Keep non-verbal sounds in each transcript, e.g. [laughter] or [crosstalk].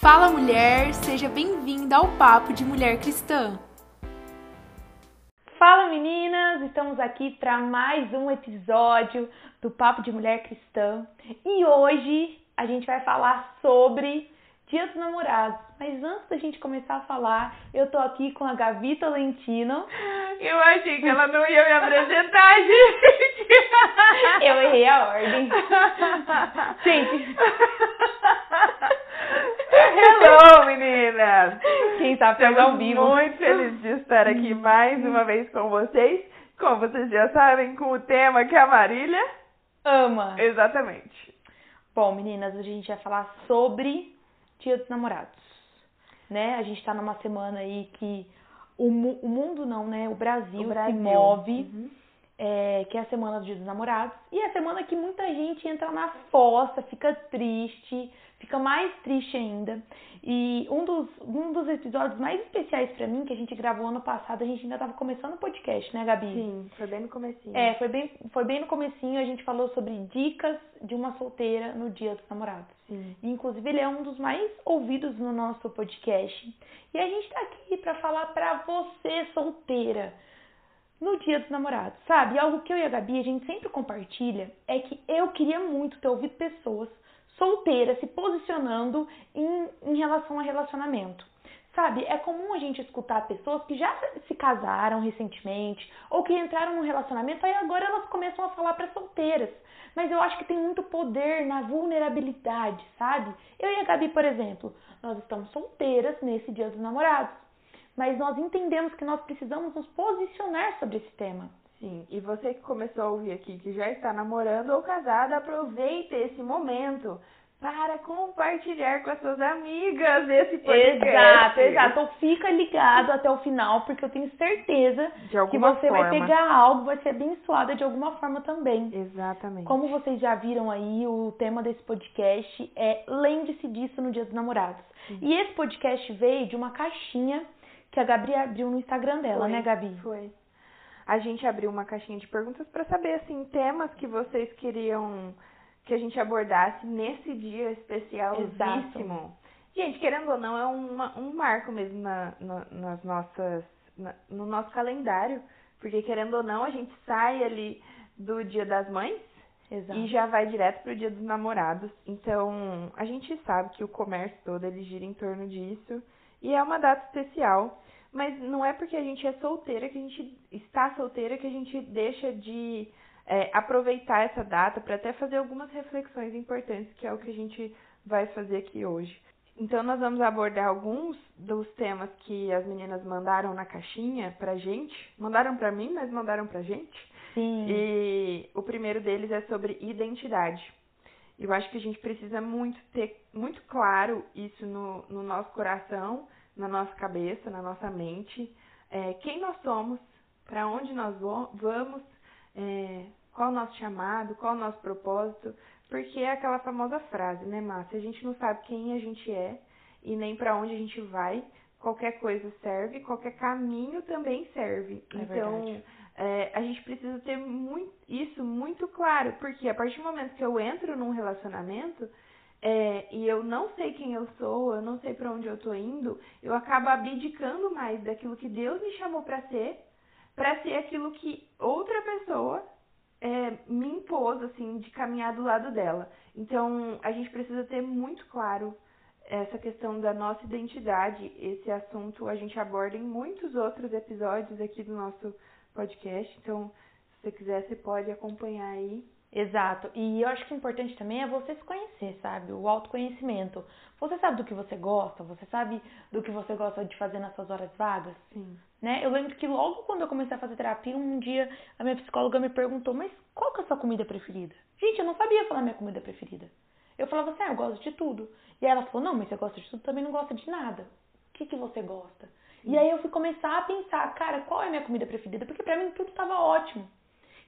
Fala mulher, seja bem-vinda ao Papo de Mulher Cristã. Fala meninas, estamos aqui para mais um episódio do Papo de Mulher Cristã e hoje a gente vai falar sobre Dia dos Namorados. Mas antes da gente começar a falar, eu tô aqui com a Gavi Tolentino. Eu achei que ela não ia me apresentar, [laughs] gente. Eu errei a ordem. Gente. [laughs] Hello, meninas! Quem tá pegando ao vivo. muito feliz de estar aqui mais uma vez com vocês. Como vocês já sabem, com o tema que a Marília ama. Exatamente. Bom, meninas, a gente vai falar sobre Dia dos Namorados. Né? A gente tá numa semana aí que o, mu o mundo não, né? O Brasil, O Brasil. se move, Uhum. é, que é a semana do Dia dos Namorados. E é a semana que muita gente entra na fossa, fica triste, fica mais triste ainda. E um dos, um dos episódios mais especiais pra mim, que a gente gravou ano passado, a gente ainda tava começando o podcast, né, Gabi? Sim, foi bem no comecinho. É, foi bem, foi bem no comecinho, a gente falou sobre dicas de uma solteira no Dia dos Namorados. Sim. Inclusive, ele é um dos mais ouvidos no nosso podcast. E a gente tá aqui pra falar pra você, solteira, no Dia dos Namorados, sabe? E Algo que eu e a Gabi, a gente sempre compartilha é que eu queria muito ter ouvido pessoas solteiras se posicionando em, em relação a relacionamento. Sabe, é comum a gente escutar pessoas que já se casaram recentemente ou que entraram num relacionamento e agora elas começam a falar para solteiras. Mas eu acho que tem muito poder na vulnerabilidade, sabe? Eu e a Gabi, por exemplo, nós estamos solteiras nesse Dia dos Namorados, mas nós entendemos que nós precisamos nos posicionar sobre esse tema. Sim, e você que começou a ouvir aqui, que já está namorando ou casada, aproveite esse momento para compartilhar com as suas amigas esse podcast. Exato, exato. Então fica ligado até o final, porque eu tenho certeza que você forma. vai pegar algo, vai ser abençoada de alguma forma também. Exatamente. Como vocês já viram aí, o tema desse podcast é Lembre-se disso no Dia dos Namorados. E esse podcast veio de uma caixinha que a Gabi abriu no Instagram dela, Foi, né, Gabi? Foi. A gente abriu uma caixinha de perguntas para saber, assim, temas que vocês queriam que a gente abordasse nesse dia especialíssimo. Gente, querendo ou não, é uma- um marco mesmo na, na- nas nossas, na- no nosso calendário. Porque, querendo ou não, a gente sai ali do Dia das Mães Exato. e já vai direto pro Dia dos Namorados. Então, a gente sabe que o comércio todo ele gira em torno disso e é uma data especial, mas não é porque a gente é solteira que a gente está solteira que a gente deixa de é, aproveitar essa data para até fazer algumas reflexões importantes, que é o que a gente vai fazer aqui hoje. Então, nós vamos abordar alguns dos temas que as meninas mandaram na caixinha pra gente. Mandaram pra mim, mas mandaram pra gente. Sim. E o primeiro deles é sobre identidade. Eu acho que a gente precisa muito ter muito claro isso no, no nosso coração, na nossa cabeça, na nossa mente. É, quem nós somos, para onde nós vamos, é, qual o nosso chamado, qual o nosso propósito. Porque é aquela famosa frase, né, Márcia? A gente não sabe quem a gente é e nem para onde a gente vai. Qualquer coisa serve, qualquer caminho também serve. É então, é, a gente precisa ter muito, isso muito claro, porque a partir do momento que eu entro num relacionamento é, e eu não sei quem eu sou, eu não sei para onde eu tô indo, eu acabo abdicando mais daquilo que Deus me chamou para ser, para ser aquilo que outra pessoa é, me impôs, assim, de caminhar do lado dela. Então, a gente precisa ter muito claro essa questão da nossa identidade. Esse assunto a gente aborda em muitos outros episódios aqui do nosso podcast. Então, se você quiser, você pode acompanhar aí. Exato. E eu acho que o importante também é você se conhecer, sabe? O autoconhecimento. Você sabe do que você gosta? Você sabe do que você gosta de fazer nas suas horas vagas? Sim. Né? Eu lembro que logo quando eu comecei a fazer terapia, um dia a minha psicóloga me perguntou, mas qual que é a sua comida preferida? Gente, eu não sabia falar minha comida preferida. Eu falava assim, ah, eu gosto de tudo. E aí ela falou, não, mas você gosta de tudo, também não gosta de nada. O que, que você gosta? E aí eu fui começar a pensar, cara, qual é a minha comida preferida? Porque pra mim tudo estava ótimo.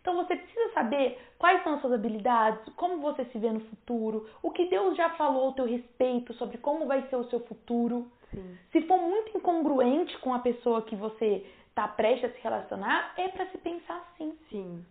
Então você precisa saber quais são as suas habilidades, como você se vê no futuro, o que Deus já falou ao teu respeito sobre como vai ser o seu futuro. Sim. Se for muito incongruente com a pessoa que você está prestes a se relacionar, é para se pensar assim. Sim,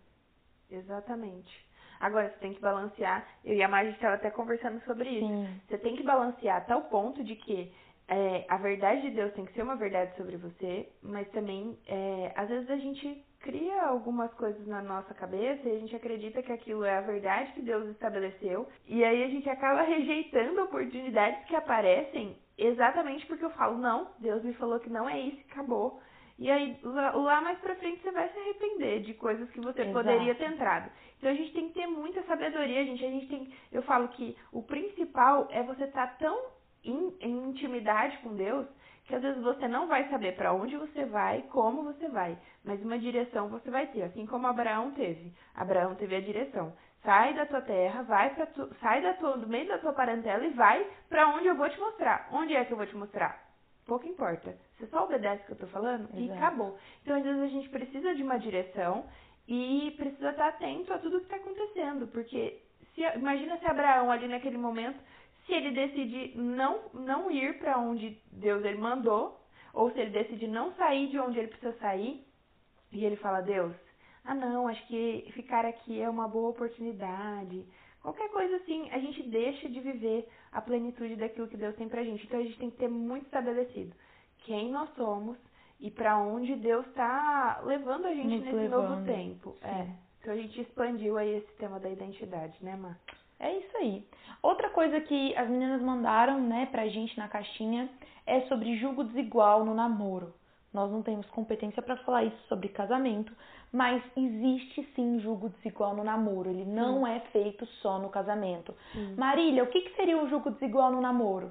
exatamente. Agora, você tem que balancear. Eu e a Marge estava até conversando sobre isso. Sim. Você tem que balancear a tal ponto de que é, a verdade de Deus tem que ser uma verdade sobre você, mas também, é, às vezes a gente cria algumas coisas na nossa cabeça e a gente acredita que aquilo é a verdade que Deus estabeleceu, e aí a gente acaba [laughs] rejeitando oportunidades que aparecem exatamente porque eu falo, não, Deus me falou que não é isso, acabou. E aí, lá, lá mais pra frente, você vai se arrepender de coisas que você Exato. poderia ter entrado. Então, a gente tem que ter muita sabedoria, gente. A gente tem... Eu falo que o principal é você estar tá tão em, em intimidade com Deus que às vezes você não vai saber para onde você vai, como você vai, mas uma direção você vai ter, assim como Abraão teve. Abraão teve a direção. Sai da tua terra, vai para tu, sai da tua, do meio da tua parentela e vai para onde eu vou te mostrar. Onde é que eu vou te mostrar? Pouco importa. Você só obedece o que eu tô falando e Exato. acabou. Então, às vezes a gente precisa de uma direção e precisa estar atento a tudo que está acontecendo, porque se, imagina se Abraão ali naquele momento se ele decide não, não ir para onde Deus ele mandou, ou se ele decide não sair de onde ele precisa sair, e ele fala, Deus, ah não, acho que ficar aqui é uma boa oportunidade. Qualquer coisa assim, a gente deixa de viver a plenitude daquilo que Deus tem pra gente. Então a gente tem que ter muito estabelecido quem nós somos e para onde Deus está levando a gente Nos nesse levando, novo tempo. sim. É. Então a gente expandiu aí esse tema da identidade, né, Mar? É isso aí. Outra coisa que as meninas mandaram, né, pra gente na caixinha é sobre julgo desigual no namoro. Nós não temos competência para falar isso sobre casamento, mas existe sim julgo desigual no namoro. Ele não é feito só no casamento. Marília, o que, que seria um julgo desigual no namoro?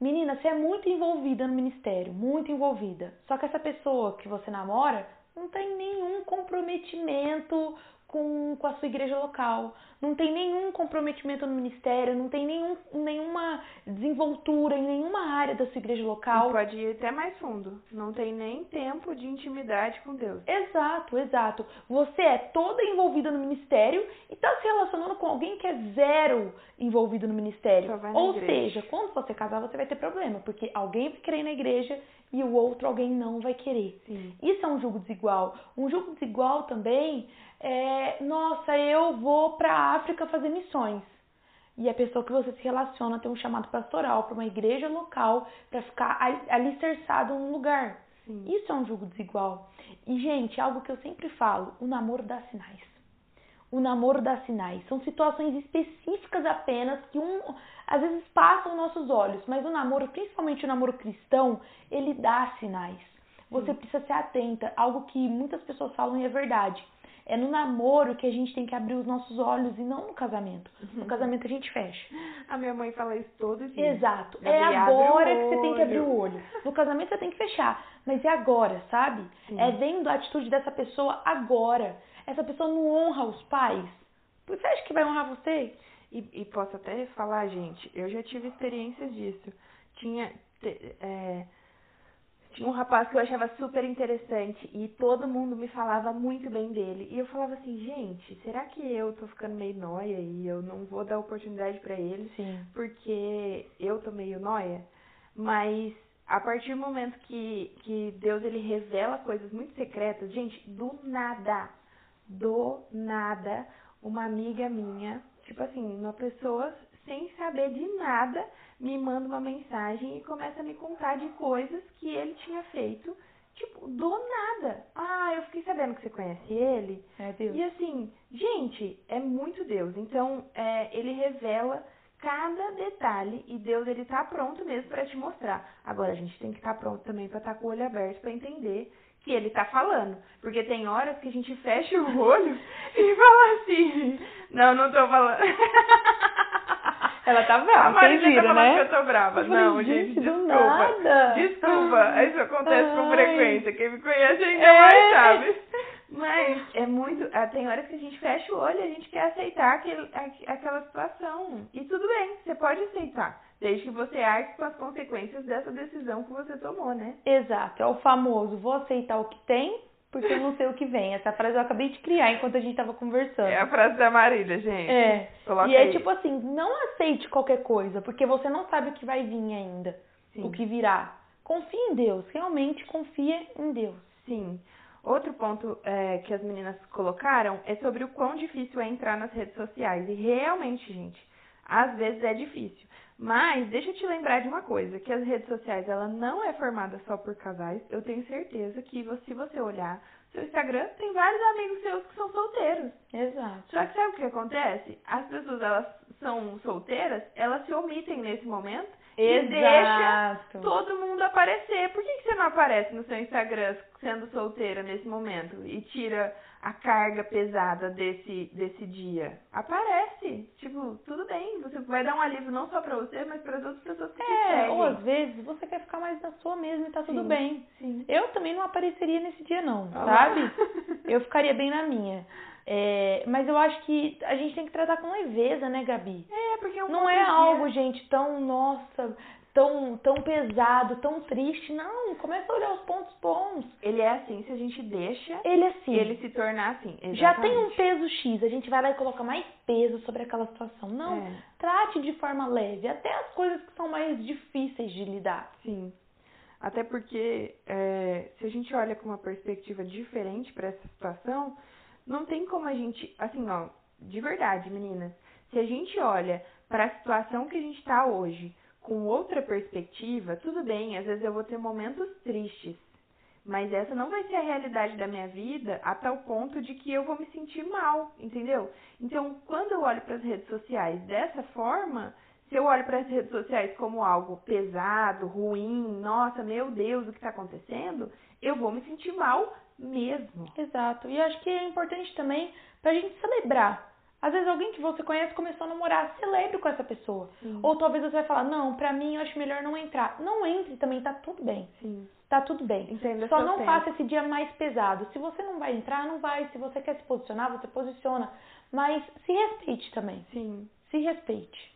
Menina, você é muito envolvida no ministério, muito envolvida. Só que essa pessoa que você namora não tem nenhum comprometimento com, com a sua igreja local, não tem nenhum comprometimento no ministério, não tem nenhum, nenhuma desenvoltura em nenhuma área da sua igreja E local. pode ir até mais fundo. Não tem nem tempo de intimidade com Deus. Exato, exato. Você é toda envolvida no ministério e está se relacionando com alguém que é zero envolvido no ministério. Ou igreja. seja, quando você casar, você vai ter problema, porque alguém vai querer ir na igreja e o outro alguém não vai querer. Sim. Isso é um julgo desigual. Um julgo desigual também é, nossa, eu vou para a África fazer missões. E a pessoa que você se relaciona tem um chamado pastoral para uma igreja local para ficar ali- alicerçado num lugar. Sim. Isso é um julgo desigual. E, gente, algo que eu sempre falo: o namoro dá sinais. O namoro dá sinais. São situações específicas apenas que um, às vezes passam nossos olhos, mas o namoro, principalmente o namoro cristão, ele dá sinais. Você precisa ser atenta. Algo que muitas pessoas falam e é verdade. É no namoro que a gente tem que abrir os nossos olhos e não no casamento. No casamento a gente fecha. A minha mãe fala isso todo dia. Exato. É agora que você tem que abrir o olho. No casamento você tem que fechar. Mas é agora, sabe? Sim. É vendo a atitude dessa pessoa agora. Essa pessoa não honra os pais. Você acha que vai honrar você? E, e posso até falar, gente, eu já tive experiências disso. Tinha, é, tinha um rapaz que eu achava super interessante e todo mundo me falava muito bem dele. E eu falava assim, gente, será que eu tô ficando meio nóia e eu não vou dar oportunidade pra ele Sim. porque eu tô meio nóia? Mas a partir do momento que, que Deus ele revela coisas muito secretas, gente, do nada, do nada, uma amiga minha, tipo assim, uma pessoa sem saber de nada, me manda uma mensagem e começa a me contar de coisas que ele tinha feito, tipo, do nada. Ah, eu fiquei sabendo que você conhece ele. É Deus. E assim, gente, é muito Deus. Então, é, ele revela cada detalhe e Deus ele tá pronto mesmo para te mostrar. Agora a gente tem que estar pronto também para estar com o olho aberto para entender que ele tá falando, porque tem horas que a gente fecha o olho e fala assim: "Não, não tô falando". [laughs] Ela tá brava, A Marília tá falando né? que eu tô brava. Eu falei, não, gente, gente, desculpa. Desculpa, isso acontece com Ai. frequência. Quem me conhece ainda É. mais sabe. Mas é muito. ah, Tem horas que a gente fecha o olho e a gente quer aceitar aquele, aquela situação. E tudo bem, você pode aceitar. Desde que você arque com as consequências dessa decisão que você tomou, né? Exato, é o famoso vou aceitar o que tem, porque eu não sei o que vem. Essa frase eu acabei de criar enquanto a gente tava conversando. É a frase da Marília, gente. É. Coloca e é aí. tipo assim, não aceite qualquer coisa, porque você não sabe o que vai vir ainda, Sim. o que virá. Confie em Deus, realmente confia em Deus. Sim. Outro ponto é, que as meninas colocaram é sobre o quão difícil é entrar nas redes sociais. E realmente, gente, às vezes é difícil. Mas deixa eu te lembrar de uma coisa, que as redes sociais ela não é formada só por casais. Eu tenho certeza que se você olhar seu Instagram, tem vários amigos seus que são solteiros. Exato. Só que sabe o que acontece? As pessoas elas são solteiras, elas se omitem nesse momento. E deixa todo mundo aparecer. Por que, que você não aparece no seu Instagram sendo solteira nesse momento e tira a carga pesada desse, desse dia? Aparece. Tipo, tudo bem. Você vai dar um alívio não só pra você, mas para as outras pessoas que É, te ou às vezes você quer ficar mais na sua mesmo e tá tudo Sim, bem. Sim. Eu também não apareceria nesse dia, não, Ah. sabe? [laughs] Eu ficaria bem na minha. É, mas eu acho que a gente tem que tratar com leveza, né, Gabi? É, porque é um Não é de- algo, gente, tão, nossa, tão, tão pesado, tão triste. Não, começa a olhar os pontos bons. Ele é assim, se a gente deixa Ele assim, ele se tornar assim. já tem um Exatamente. peso X, a gente vai lá e coloca mais peso sobre aquela situação. Não, É. trate de forma leve, até as coisas que são mais difíceis de lidar. Sim. Até porque é, se a gente olha com uma perspectiva diferente para essa situação, não tem como a gente, assim, ó, de verdade, meninas, se a gente olha para a situação que a gente está hoje com outra perspectiva, tudo bem, às vezes eu vou ter momentos tristes, mas essa não vai ser a realidade da minha vida a tal ponto de que eu vou me sentir mal, entendeu? Então, quando eu olho para as redes sociais dessa forma, se eu olho para as redes sociais como algo pesado, ruim, nossa, meu Deus, o que está acontecendo, eu vou me sentir mal mesmo. Exato. E acho que é importante também pra gente celebrar. Às vezes alguém que você conhece começou a namorar, celebre com essa pessoa. Sim. Ou talvez você vai falar, não, pra mim eu acho melhor não entrar. Não entre também, tá tudo bem. Sim. Tá tudo bem. Entenda Só não tempo. faça esse dia mais pesado. Se você não vai entrar, não vai. Se você quer se posicionar, você posiciona. Mas se respeite também. Sim, Se respeite.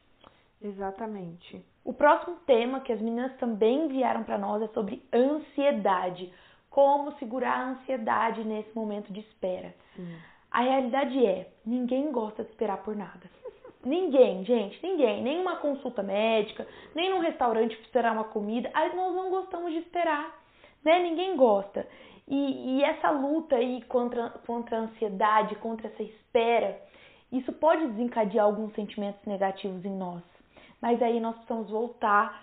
exatamente. O próximo tema que as meninas também enviaram pra nós é sobre ansiedade. Como segurar a ansiedade nesse momento de espera. Sim. A realidade é, ninguém gosta de esperar por nada. [laughs] Ninguém, gente, ninguém. Nem uma consulta médica, nem num restaurante pra esperar uma comida. Aí nós não gostamos de esperar, né? Ninguém gosta. E, e essa luta aí contra, contra a ansiedade, contra essa espera, isso pode desencadear alguns sentimentos negativos em nós. Mas aí nós precisamos voltar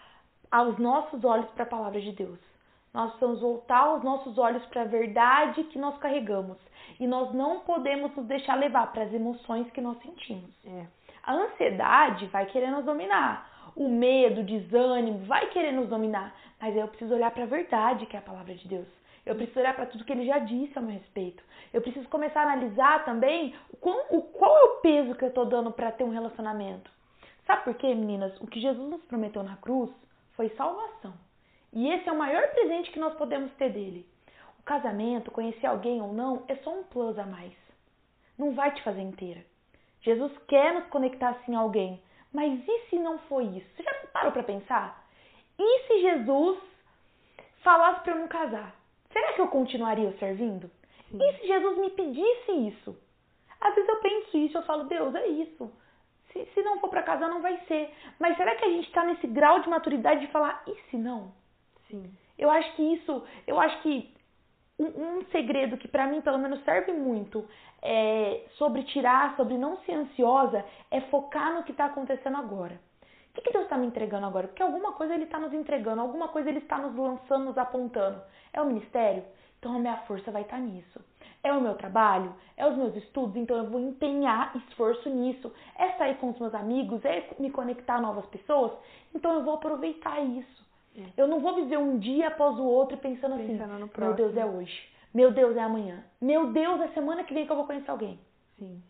aos nossos olhos para a palavra de Deus. Nós precisamos voltar os nossos olhos para a verdade que nós carregamos. E nós não podemos nos deixar levar para as emoções que nós sentimos. É. A ansiedade vai querer nos dominar. O medo, o desânimo vai querer nos dominar. Mas aí eu preciso olhar para a verdade que é a palavra de Deus. Eu preciso olhar para tudo que ele já disse a meu respeito. Eu preciso começar a analisar também o qual, o, qual é o peso que eu estou dando para ter um relacionamento. Sabe por quê, meninas? O que Jesus nos prometeu na cruz foi salvação. E esse é o maior presente que nós podemos ter dele. O casamento, conhecer alguém ou não, é só um plus a mais. Não vai te fazer inteira. Jesus quer nos conectar assim a alguém. Mas e se não foi isso? Você já parou para pensar? E se Jesus falasse para eu não casar? Será que eu continuaria servindo? E se Jesus me pedisse isso? Às vezes eu penso isso, eu falo, Deus, é isso. Se, se não for para casar, não vai ser. Mas será que a gente está nesse grau de maturidade de falar, e se não? Sim. Eu acho que isso, eu acho que um, um segredo que para mim pelo menos serve muito é, sobre tirar, sobre não ser ansiosa, é focar no que está acontecendo agora. O que, que Deus está me entregando agora? Porque alguma coisa Ele está nos entregando, alguma coisa Ele está nos lançando, nos apontando. É o ministério? Então a minha força vai estar nisso. É o meu trabalho? É os meus estudos? Então eu vou empenhar esforço nisso. É sair com os meus amigos? É me conectar a novas pessoas? Então eu vou aproveitar isso. Eu não vou viver um dia após o outro pensando, Pensando assim, meu. Deus, é hoje. Meu Deus, é amanhã. Meu Deus, é semana que vem que eu vou conhecer alguém. Sim.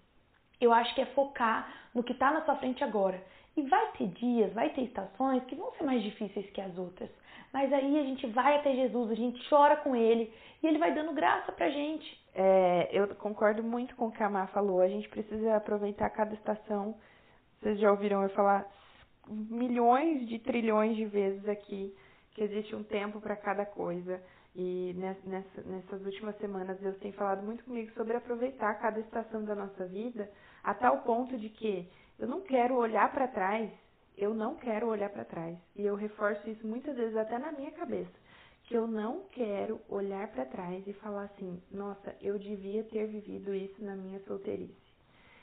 Eu acho que é focar no que está na sua frente agora. E vai ter dias, vai ter estações que vão ser mais difíceis que as outras. Mas aí a gente vai até Jesus, a gente chora com Ele e Ele vai dando graça pra gente. É, eu concordo muito com o que a Má falou. A gente precisa aproveitar cada estação. Vocês já ouviram eu falar milhões de trilhões de vezes aqui que existe um tempo para cada coisa. E nes- nessa- nessas últimas semanas Deus tem falado muito comigo sobre aproveitar cada estação da nossa vida a tal ponto de que eu não quero olhar para trás, eu não quero olhar para trás. E eu reforço isso muitas vezes até na minha cabeça, que eu não quero olhar para trás e falar assim, nossa, eu devia ter vivido isso na minha solteirice.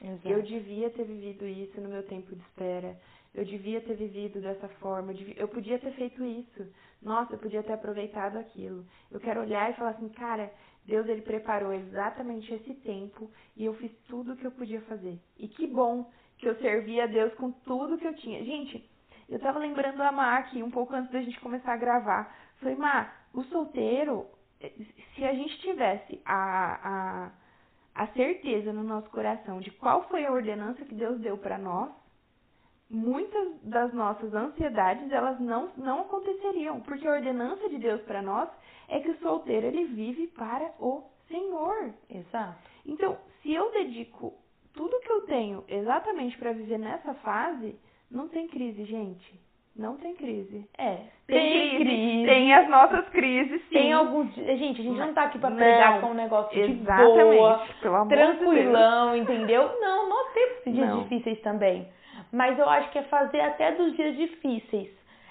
Exato. Eu devia ter vivido isso no meu tempo de espera. Eu devia ter vivido dessa forma. Eu, devia, eu podia ter feito isso. Nossa, eu podia ter aproveitado aquilo. Eu quero olhar e falar assim, cara, Deus ele preparou exatamente esse tempo e eu fiz tudo o que eu podia fazer. E que bom que eu servi a Deus com tudo que eu tinha. Gente, eu tava lembrando a Má aqui um pouco antes da gente começar a gravar. Falei, Má, o solteiro, se a gente tivesse a, a, a certeza no nosso coração de qual foi a ordenança que Deus deu para nós, muitas das nossas ansiedades elas não, não aconteceriam, porque a ordenança de Deus para nós é que o solteiro ele vive para o Senhor. Exato. Então, se eu dedico tudo que eu tenho exatamente para viver nessa fase, não tem crise, gente. Não tem crise. É. Tem, crise, Tem as nossas crises, sim. Tem alguns. Gente, a gente não tá aqui pra Não, com um negócio Exatamente. de boa, Pelo amor de Deus. tranquilão, entendeu? Não, nós temos dias Não. difíceis também. Mas eu acho que é fazer até dos dias difíceis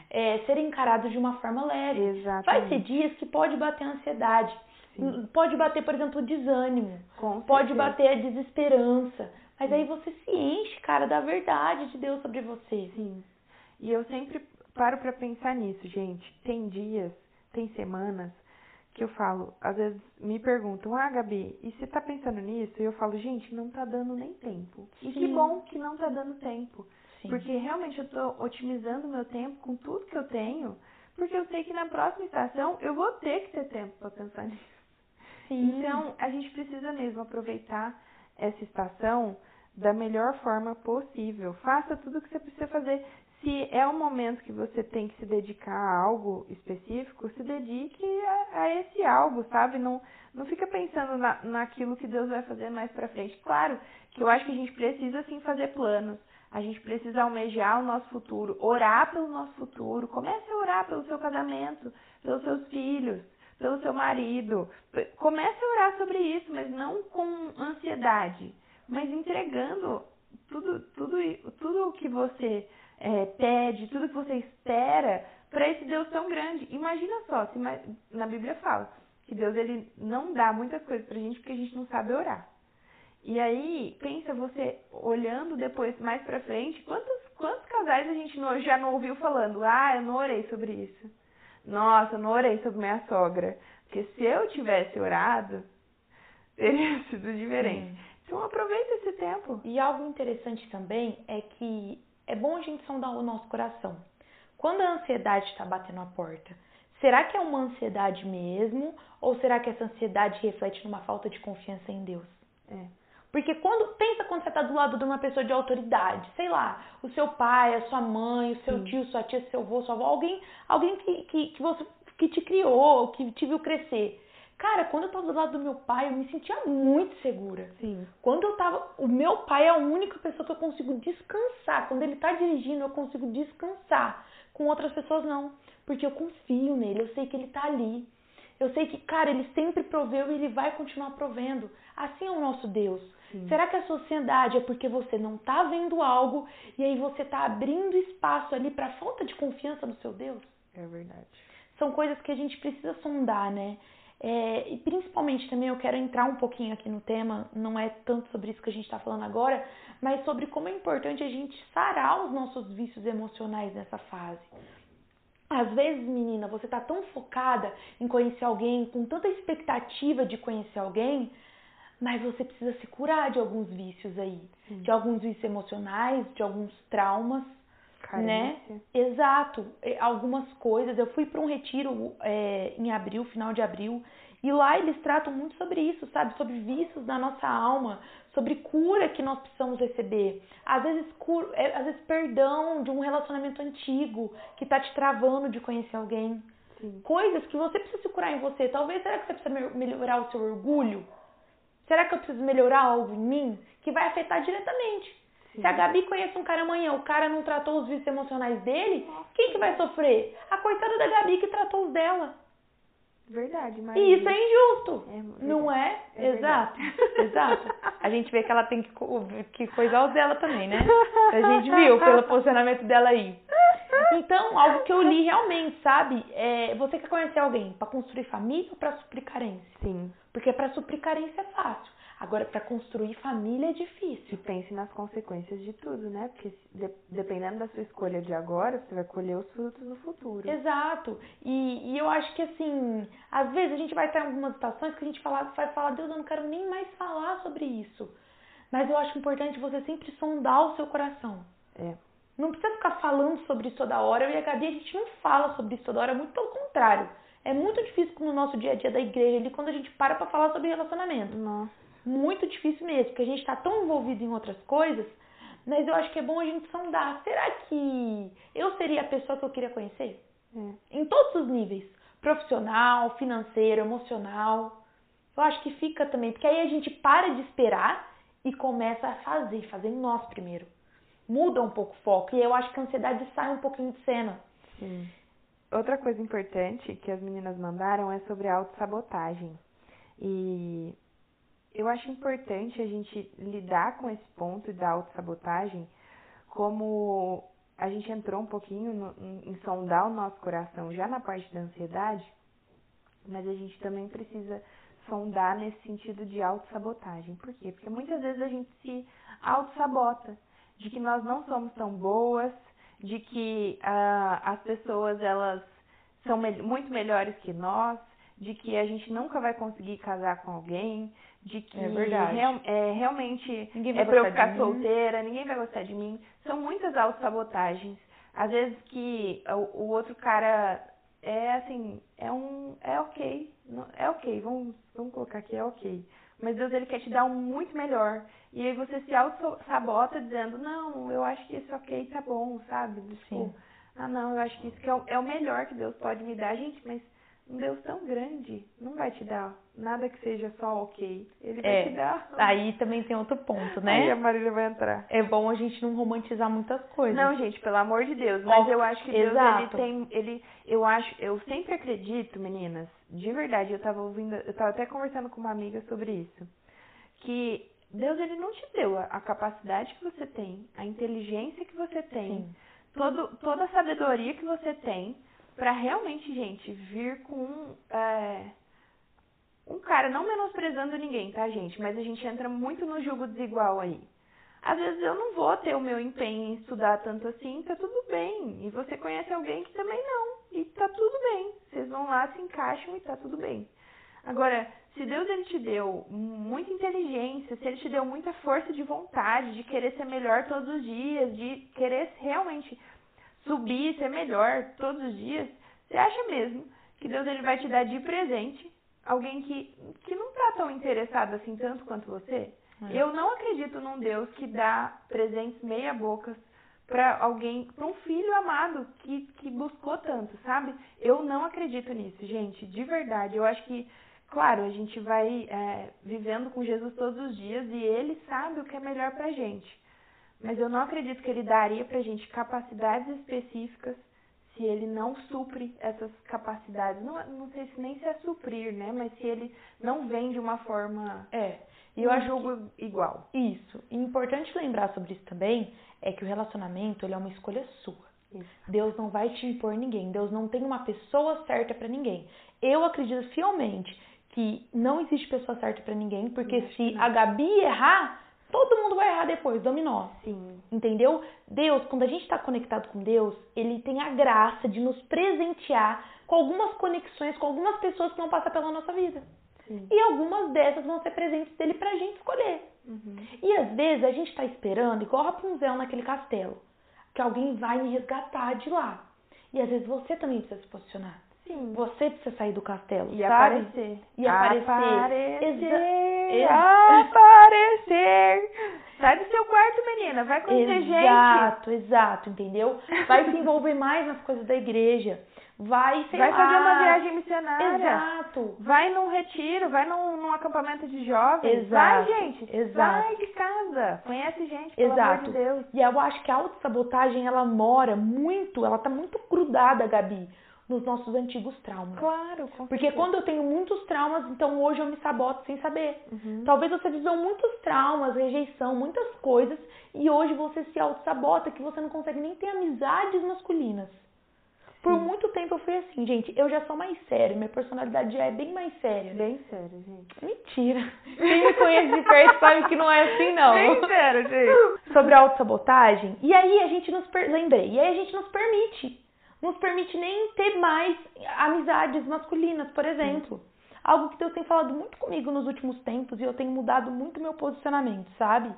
é, serem encarados de uma forma leve. Exatamente. Vai ser dias que pode bater a ansiedade. Sim. Pode bater, por exemplo, o desânimo. Com Pode certeza. bater a desesperança. Mas aí você se enche, cara, da verdade de Deus sobre você. Sim. E eu sempre paro pra pensar nisso, gente. Tem dias, tem semanas que eu falo, às vezes me perguntam, ah, Gabi, e você tá pensando nisso? E eu falo, gente, não tá dando nem tempo. E que Sim. bom que não tá dando tempo. Sim. Porque realmente eu tô otimizando meu tempo com tudo que eu tenho, porque eu sei que na próxima estação eu vou ter que ter tempo pra pensar [laughs] nisso. Sim. Então, a gente precisa mesmo aproveitar essa estação da melhor forma possível. Faça tudo o que você precisa fazer. Se é um momento que você tem que se dedicar a algo específico, se dedique a, a esse algo, sabe? Não, não fica pensando na, naquilo que Deus vai fazer mais pra frente. Claro que eu acho que a gente precisa sim fazer planos. A gente precisa almejar o nosso futuro, orar pelo nosso futuro. Comece a orar pelo seu casamento, pelos seus filhos, pelo seu marido. Comece a orar sobre isso, mas não com ansiedade, mas entregando tudo, tudo, tudo o que você é, pede, tudo que você espera para esse Deus tão grande. Imagina só, se na Bíblia fala que Deus ele não dá muitas coisas pra gente porque a gente não sabe orar. E aí, pensa você olhando depois mais pra frente, quantos, quantos casais a gente não- já não ouviu falando, ah, eu não orei sobre isso. Nossa, eu não orei sobre minha sogra. Porque se eu tivesse orado, [laughs] teria sido diferente. Então aproveita esse tempo. E algo interessante também é que é bom a gente sondar o nosso coração. Quando a ansiedade está batendo a porta, será que é uma ansiedade mesmo? Ou será que essa ansiedade reflete numa falta de confiança em Deus? É. Porque quando pensa quando você está do lado de uma pessoa de autoridade, sei lá, o seu pai, a sua mãe, o seu Sim. tio, sua tia, seu avô, sua avó, alguém, alguém que, que, que você que te criou, que te viu crescer. Cara, quando eu tava do lado do meu pai, eu me sentia muito segura. Sim. Quando eu tava. O meu pai é a única pessoa que eu consigo descansar. Quando ele tá dirigindo, eu consigo descansar. Com outras pessoas, não. Porque eu confio nele, eu sei que ele tá ali. Eu sei que, cara, ele sempre proveu e ele vai continuar provendo. Assim é o nosso Deus. Sim. Será que a sua ansiedade é porque você não tá vendo algo e aí você tá abrindo espaço ali pra falta de confiança no seu Deus? É verdade. são coisas que a gente precisa sondar, né? É, e principalmente também eu quero entrar um pouquinho aqui no tema, não é tanto sobre isso que a gente está falando agora, mas sobre como é importante a gente sarar os nossos vícios emocionais nessa fase. Às vezes, menina, você tá tão focada em conhecer alguém, com tanta expectativa de conhecer alguém, mas você precisa se curar de alguns vícios aí, Sim. de alguns vícios emocionais, de alguns traumas né? Carência. Exato. É, Algumas coisas. Eu fui para um retiro é, em abril, final de abril, e lá eles tratam muito sobre isso, sabe? Sobre vícios da nossa alma, sobre cura que nós precisamos receber. Às vezes, cura, é, às vezes perdão de um relacionamento antigo que tá te travando de conhecer alguém. Sim. Coisas que você precisa se curar em você. Talvez, será que você precisa me- melhorar o seu orgulho? Será que eu preciso melhorar algo em mim que vai afetar diretamente? Sim. Se a Gabi conhece um cara amanhã, o cara não tratou os vícios emocionais dele, quem que vai sofrer? A coitada da Gabi que tratou os dela. Verdade, mas. E isso é injusto. É verdade. não é? É Exato. [laughs] Exato. A gente vê que ela tem que, que coisar os dela também, né? A gente viu [laughs] pelo posicionamento dela aí. Então, algo que eu li realmente, sabe? É, você quer conhecer alguém para construir família ou para suprir carência? Sim. Porque para suprir carência é fácil. Agora, para construir família é difícil. E pense nas consequências de tudo, né? Porque de, dependendo da sua escolha de agora, você vai colher os frutos no futuro. Exato. E, e eu acho que, assim, às vezes a gente vai ter algumas situações que a gente fala, vai falar, Deus, eu não quero nem mais falar sobre isso. Mas eu acho importante você sempre sondar o seu coração. É. Não precisa ficar falando sobre isso toda hora. Eu e a Gabi, a gente não fala sobre isso toda hora, muito pelo contrário. É muito difícil no nosso dia a dia da igreja ali, quando a gente para pra falar sobre relacionamento. Nossa muito difícil mesmo, porque a gente está tão envolvido em outras coisas, mas eu acho que é bom a gente sondar. Será que eu seria a pessoa que eu queria conhecer? É. Em todos os níveis. Profissional, financeiro, emocional. Eu acho que fica também, porque aí a gente para de esperar e começa a fazer, fazer nós primeiro. Muda um pouco o foco e eu acho que a ansiedade sai um pouquinho de cena. Sim. Outra coisa importante que as meninas mandaram é sobre a autossabotagem. E eu acho importante a gente lidar com esse ponto da autossabotagem, como a gente entrou um pouquinho no, em sondar o nosso coração já na parte da ansiedade, mas a gente também precisa sondar nesse sentido de autossabotagem. Por quê? Porque muitas vezes a gente se autossabota, de que nós não somos tão boas, de que uh, as pessoas elas são me muito melhores que nós, de que a gente nunca vai conseguir casar com alguém, de que é verdade. Real, é, realmente é pra eu ficar solteira, ninguém vai gostar de mim. São muitas autossabotagens. Às vezes que o, o outro cara é assim, é um. é ok. É ok, vamos, vamos colocar aqui, é ok. Mas Deus ele quer te dar um muito melhor. E aí você se auto-sabota dizendo, não, eu acho que esse ok tá bom, sabe? Tipo, Sim. ah não, eu acho que isso que é, o, é o melhor que Deus pode me dar, gente, mas um Deus tão grande não vai te dar nada que seja só ok. Ele vai é, te dar. Aí também tem outro ponto, né? Aí a Marília vai entrar. É bom a gente não romantizar muitas coisas. Não, gente, pelo amor de Deus. Mas eu acho que Deus Exato. ele tem. Ele, eu acho, eu sempre acredito, meninas, de verdade, eu tava ouvindo, eu tava até conversando com uma amiga sobre isso. Que Deus ele não te deu a, a capacidade que você tem, a inteligência que você tem, todo, toda a sabedoria que você tem para realmente, gente, vir com é, um cara, não menosprezando ninguém, tá, gente? Mas a gente entra muito no jogo desigual aí. Às vezes eu não vou ter o meu empenho em estudar tanto assim, tá tudo bem. E você conhece alguém que também não, e tá tudo bem. Vocês vão lá, se encaixam e tá tudo bem. Agora, se Deus ele te deu muita inteligência, se ele te deu muita força de vontade, de querer ser melhor todos os dias, de querer realmente subir, ser melhor todos os dias, você acha mesmo que Deus ele vai te dar de presente alguém que, que não está tão interessado assim tanto quanto você? É. Eu não acredito num Deus que dá presentes meia bocas para alguém, para um filho amado que, que buscou tanto, sabe? Eu não acredito nisso, gente, de verdade. Eu acho que, claro, a gente vai é, vivendo com Jesus todos os dias e ele sabe o que é melhor pra gente. Mas eu não acredito que ele daria pra gente capacidades específicas se ele não supre essas capacidades. Não, não sei se nem se é suprir, né? Mas se ele não vem de uma forma. É. E eu julgo igual. Isso. E importante lembrar sobre isso também é que o relacionamento ele é uma escolha sua. Isso. Deus não vai te impor ninguém. Deus não tem uma pessoa certa para ninguém. Eu acredito fielmente que não existe pessoa certa para ninguém, porque se a Gabi errar, todo mundo vai errar depois, dominó. Sim. Entendeu? Deus, quando a gente está conectado com Deus, ele tem a graça de nos presentear com algumas conexões com algumas pessoas que não passam pela nossa vida. Sim. E algumas dessas vão ser presentes dele pra gente escolher. Uhum. E às vezes a gente está esperando, igual Rapunzel naquele castelo, que alguém vai me resgatar de lá. E às vezes você também precisa se posicionar. Sim. Você precisa sair do castelo, e sabe? aparecer. E aparecer. Aparecer. Exa- aparecer. Sai do seu quarto, menina. Vai conhecer gente. Exato, exato, entendeu? Vai se envolver mais nas coisas da igreja. Vai, sei Vai lá. fazer uma viagem missionária. Exato. Vai num retiro, vai num, num acampamento de jovens. Exato, Vai, gente. exato. Sai de casa. Conhece gente, pelo amor Exato. de Deus. E eu acho que a autossabotagem, ela mora muito, ela tá muito grudada, Gabi, nos nossos antigos traumas. Claro, com Porque certeza. quando eu tenho muitos traumas, então hoje eu me saboto sem saber. Uhum. Talvez você viveu muitos traumas, rejeição, muitas coisas, e hoje você se auto-sabota que você não consegue nem ter amizades masculinas. fui assim, gente. Eu já sou mais séria. Minha personalidade já é bem mais séria. Bem sério, gente. Mentira. Quem me conhece de perto sabe que não é assim, não. Bem sério, gente. Sobre a autossabotagem. E aí a gente nos... Per... Lembrei. E aí a gente nos permite. Nos permite nem ter mais amizades masculinas, por exemplo. Algo que Deus tem falado muito comigo nos últimos tempos e eu tenho mudado muito meu posicionamento, sabe?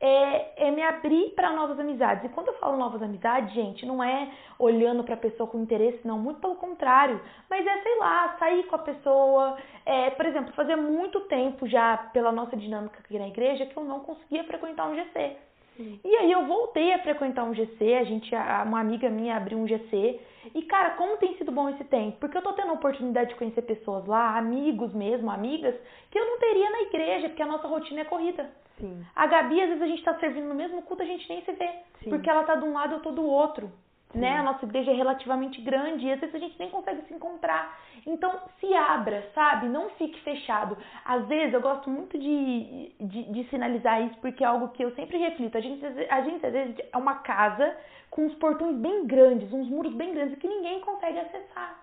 é, é me abrir para novas amizades. E quando eu falo novas amizades, gente, não é olhando para a pessoa com interesse, não, muito pelo contrário. Mas é, sei lá, sair com a pessoa. É, por exemplo, fazia muito tempo já, pela nossa dinâmica aqui na igreja, que eu não conseguia frequentar um GC. Sim. E aí eu voltei a frequentar um GC, a gente, uma amiga minha abriu um GC. E cara, como tem sido bom esse tempo? Porque eu tô tendo a oportunidade de conhecer pessoas lá, amigos mesmo, amigas, que eu não teria na igreja, porque a nossa rotina é corrida. Sim. A Gabi, às vezes a gente tá servindo no mesmo culto, a gente nem se vê. Sim. Porque ela tá de um lado, eu tô do outro. Né? A nossa igreja é relativamente grande e às vezes a gente nem consegue se encontrar. Então, se abra, sabe? Não fique fechado. Às vezes, eu gosto muito de, de, de sinalizar isso porque é algo que eu sempre reflito. A gente, a gente, às vezes, é uma casa com uns portões bem grandes, uns muros bem grandes que ninguém consegue acessar.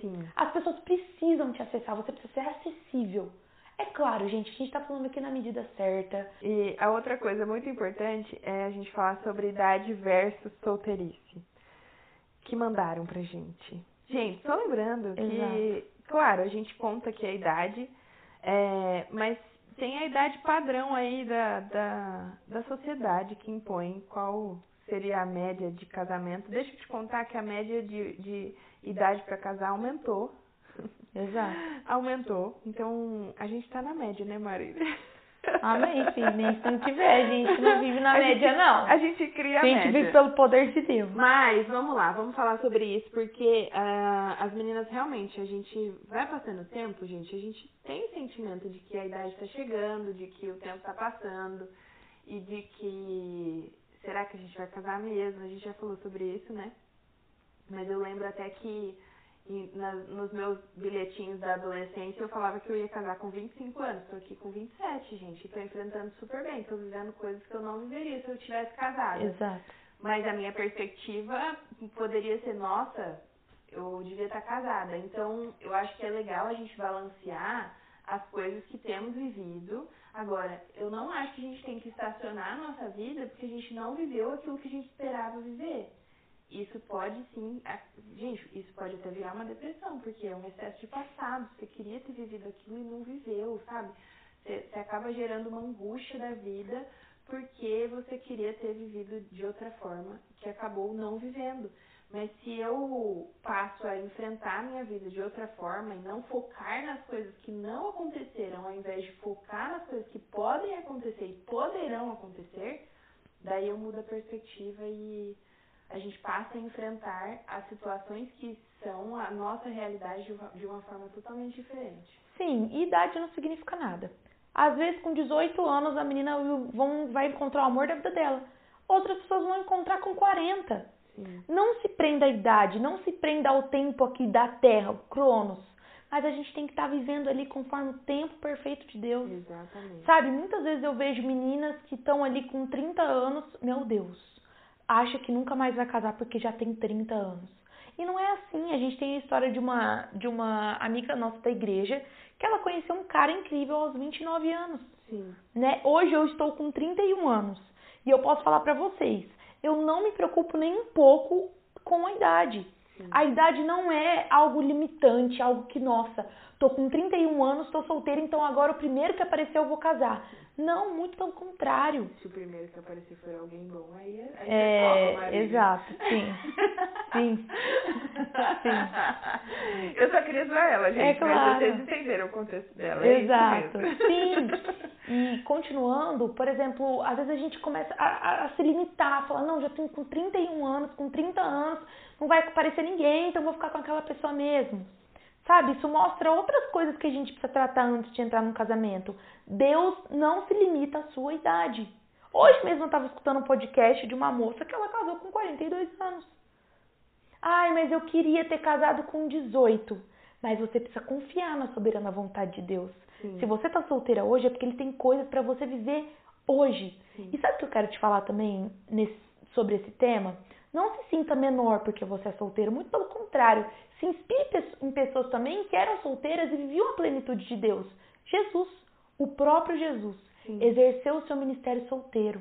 Sim. As pessoas precisam te acessar, você precisa ser acessível. É claro, gente, a gente está falando aqui na medida certa. E a outra coisa muito importante é a gente falar sobre idade versus solteirice. Que mandaram pra gente. Gente, só lembrando que, Exato. claro, a gente conta que é a idade, é, mas tem a idade padrão aí da, da, da sociedade que impõe qual seria a média de casamento. Deixa eu te contar que a média de, de idade para casar aumentou Exato. [laughs] Aumentou. Então, a gente tá na média, né, Marília? [laughs] Amém, filho. Nem se não tiver, a gente não vive na a média, gente, não. A gente cria a, a gente média. vive pelo poder de Deus. Mas, vamos lá, vamos falar sobre isso, porque uh, as meninas realmente, a gente vai passando o tempo, gente, a gente tem sentimento de que a idade tá chegando, de que o tempo tá passando, e de que será que a gente vai casar mesmo? A gente já falou sobre isso, né? Mas eu lembro até que e na, nos meus bilhetinhos da adolescência eu falava que eu ia casar com 25 anos. Tô aqui com 27, gente. Tô enfrentando super bem. Tô vivendo coisas que eu não viveria se eu tivesse casado. Exato. Mas a minha perspectiva poderia ser, nossa, eu devia estar casada. Então, eu acho que é legal a gente balancear as coisas que temos vivido. Agora, eu não acho que a gente tem que estacionar a nossa vida porque a gente não viveu aquilo que a gente esperava viver isso pode sim, gente, isso pode até virar uma depressão, porque é um excesso de passado, você queria ter vivido aquilo e não viveu, sabe? Você, você acaba gerando uma angústia da vida porque você queria ter vivido de outra forma que acabou não vivendo. Mas se eu passo a enfrentar a minha vida de outra forma e não focar nas coisas que não aconteceram, ao invés de focar nas coisas que podem acontecer e poderão acontecer, daí eu mudo a perspectiva e a gente passa a enfrentar as situações que são a nossa realidade de uma forma totalmente diferente. Sim, e idade não significa nada. Às vezes, com 18 anos, a menina vão, vai encontrar o amor da vida dela. Outras pessoas vão encontrar com 40. Sim. Não se prenda à idade, não se prenda ao tempo aqui da Terra, o Cronos. Mas a gente tem que estar tá vivendo ali conforme o tempo perfeito de Deus. Exatamente. Sabe, muitas vezes eu vejo meninas que estão ali com 30 anos, meu Deus, acha que nunca mais vai casar porque já tem 30 anos. E não é assim. A gente tem a história de uma, de uma amiga nossa da igreja que ela conheceu um cara incrível aos 29 anos. Sim. Né? Hoje eu estou com 31 anos e eu posso falar para vocês, eu não me preocupo nem um pouco com a idade. Sim. A idade não é algo limitante, algo que, nossa, tô com 31 anos, tô solteira, então agora o primeiro que aparecer eu vou casar. Não, muito pelo contrário. Se o primeiro que aparecer for alguém bom, aí, aí é. Topa, exato, sim. sim. sim. Eu só queria zoar ela, gente, é claro. mas vocês entenderam o contexto dela. Exato. É sim. [laughs] E continuando, por exemplo, às vezes a gente começa a, a, a se limitar, falar, não, já tenho com 31 anos, com 30 anos, não vai aparecer ninguém, então vou ficar com aquela pessoa mesmo. Sabe, isso mostra outras coisas que a gente precisa tratar antes de entrar num casamento. Deus não se limita à sua idade. Hoje mesmo eu estava escutando um podcast de uma moça que ela casou com 42 anos. Ai, mas eu queria ter casado com 18. Mas você precisa confiar na soberana vontade de Deus. Sim. Se você está solteira hoje é porque ele tem coisas para você viver hoje. Sim. E sabe o que eu quero te falar também nesse, sobre esse tema? Não se sinta menor porque você é solteiro, muito pelo contrário. Se inspire em pessoas também que eram solteiras e viviam a plenitude de Deus. Jesus, o próprio Jesus, Sim. exerceu o seu ministério solteiro.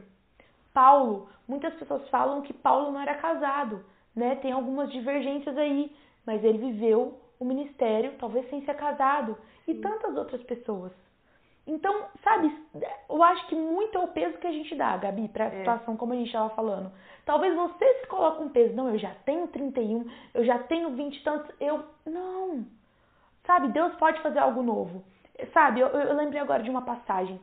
Paulo, muitas pessoas falam que Paulo não era casado, né? Tem algumas divergências aí, mas ele viveu o ministério, talvez sem ser casado, e tantas outras pessoas. Então, sabe, eu acho que muito é o peso que a gente dá, Gabi, pra é. situação como a gente estava falando. Talvez você se coloque um peso, não, eu já tenho 31, eu já tenho 20 e tantos, eu. Não! Sabe, Deus pode fazer algo novo. Sabe, eu, eu lembrei agora de uma passagem.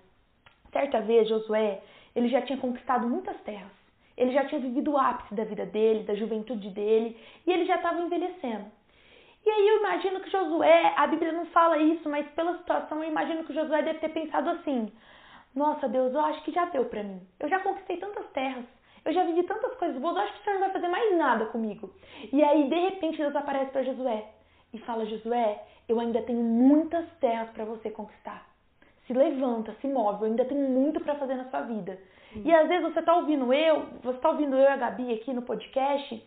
Certa vez, Josué, ele já tinha conquistado muitas terras. Ele já tinha vivido o ápice da vida dele, da juventude dele, e ele já estava envelhecendo. E aí eu imagino que Josué, a Bíblia não fala isso, mas pela situação eu imagino que Josué deve ter pensado assim: Nossa Deus, eu acho que já deu para mim. Eu já conquistei tantas terras, eu já vivi tantas coisas boas, eu acho que o Senhor não vai fazer mais nada comigo. E aí de repente Deus aparece para Josué e fala: Josué, eu ainda tenho muitas terras para você conquistar. Se levanta, se move, eu ainda tenho muito para fazer na sua vida. Sim. E às vezes você tá ouvindo eu, você tá ouvindo eu e a Gabi aqui no podcast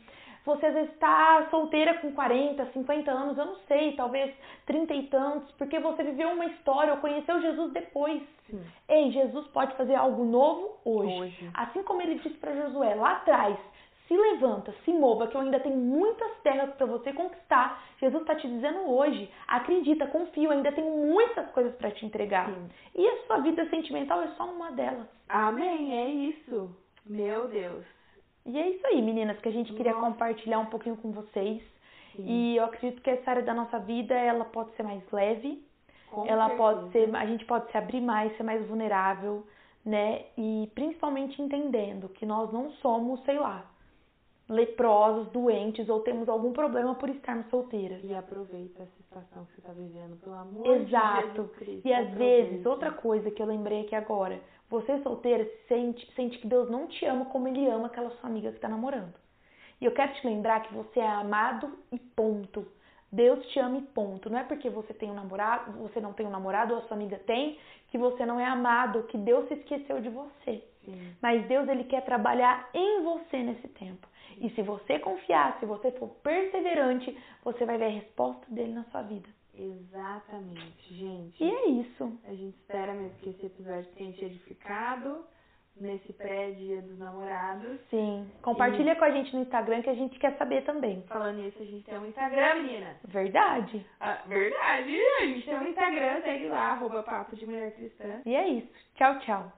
você às vezes está solteira com 40, 50 anos, eu não sei, talvez 30 e tantos, porque você viveu uma história ou conheceu Jesus depois. Sim. Ei, Jesus pode fazer algo novo hoje. hoje. Assim como ele disse para Josué lá atrás, se levanta, se mova, que eu ainda tenho muitas terras para você conquistar. Jesus está te dizendo hoje, acredita, confia, eu ainda tenho muitas coisas para te entregar. Sim. E a sua vida sentimental é só uma delas. Amém, é isso. Meu Deus. E é isso aí, meninas, que a gente queria Nossa. compartilhar um pouquinho com vocês. Sim. E eu acredito que essa área da nossa vida, ela pode ser mais leve. Com ela certeza. pode ser, a gente pode se abrir mais, ser mais vulnerável, né? E principalmente entendendo que nós não somos, sei lá, leprosos, doentes ou temos algum problema por estarmos solteiras. E aproveita essa situação que você está vivendo, pelo amor Exato. de Jesus Cristo. E às aproveita. vezes, outra coisa que eu lembrei aqui agora, você solteira sente, sente que Deus não te ama como Ele ama aquela sua amiga que está namorando. E eu quero te lembrar que você é amado e ponto. Deus te ama e ponto. Não é porque você tem um namorado, você não tem um namorado ou a sua amiga tem, que você não é amado, que Deus se esqueceu de você. Sim. Mas Deus ele quer trabalhar em você nesse tempo. E se você confiar, se você for perseverante, você vai ver a resposta dele na sua vida. Exatamente, gente. E é isso. A gente espera mesmo que esse episódio tenha te edificado nesse pré-dia dos namorados. Sim. Compartilha e... com a gente no Instagram que a gente quer saber também. Falando nisso, a gente tem um Instagram, menina. Verdade. Ah, verdade. A gente tem um Instagram, segue lá, arroba Papo de Mulher Cristã. E é isso. Tchau, tchau.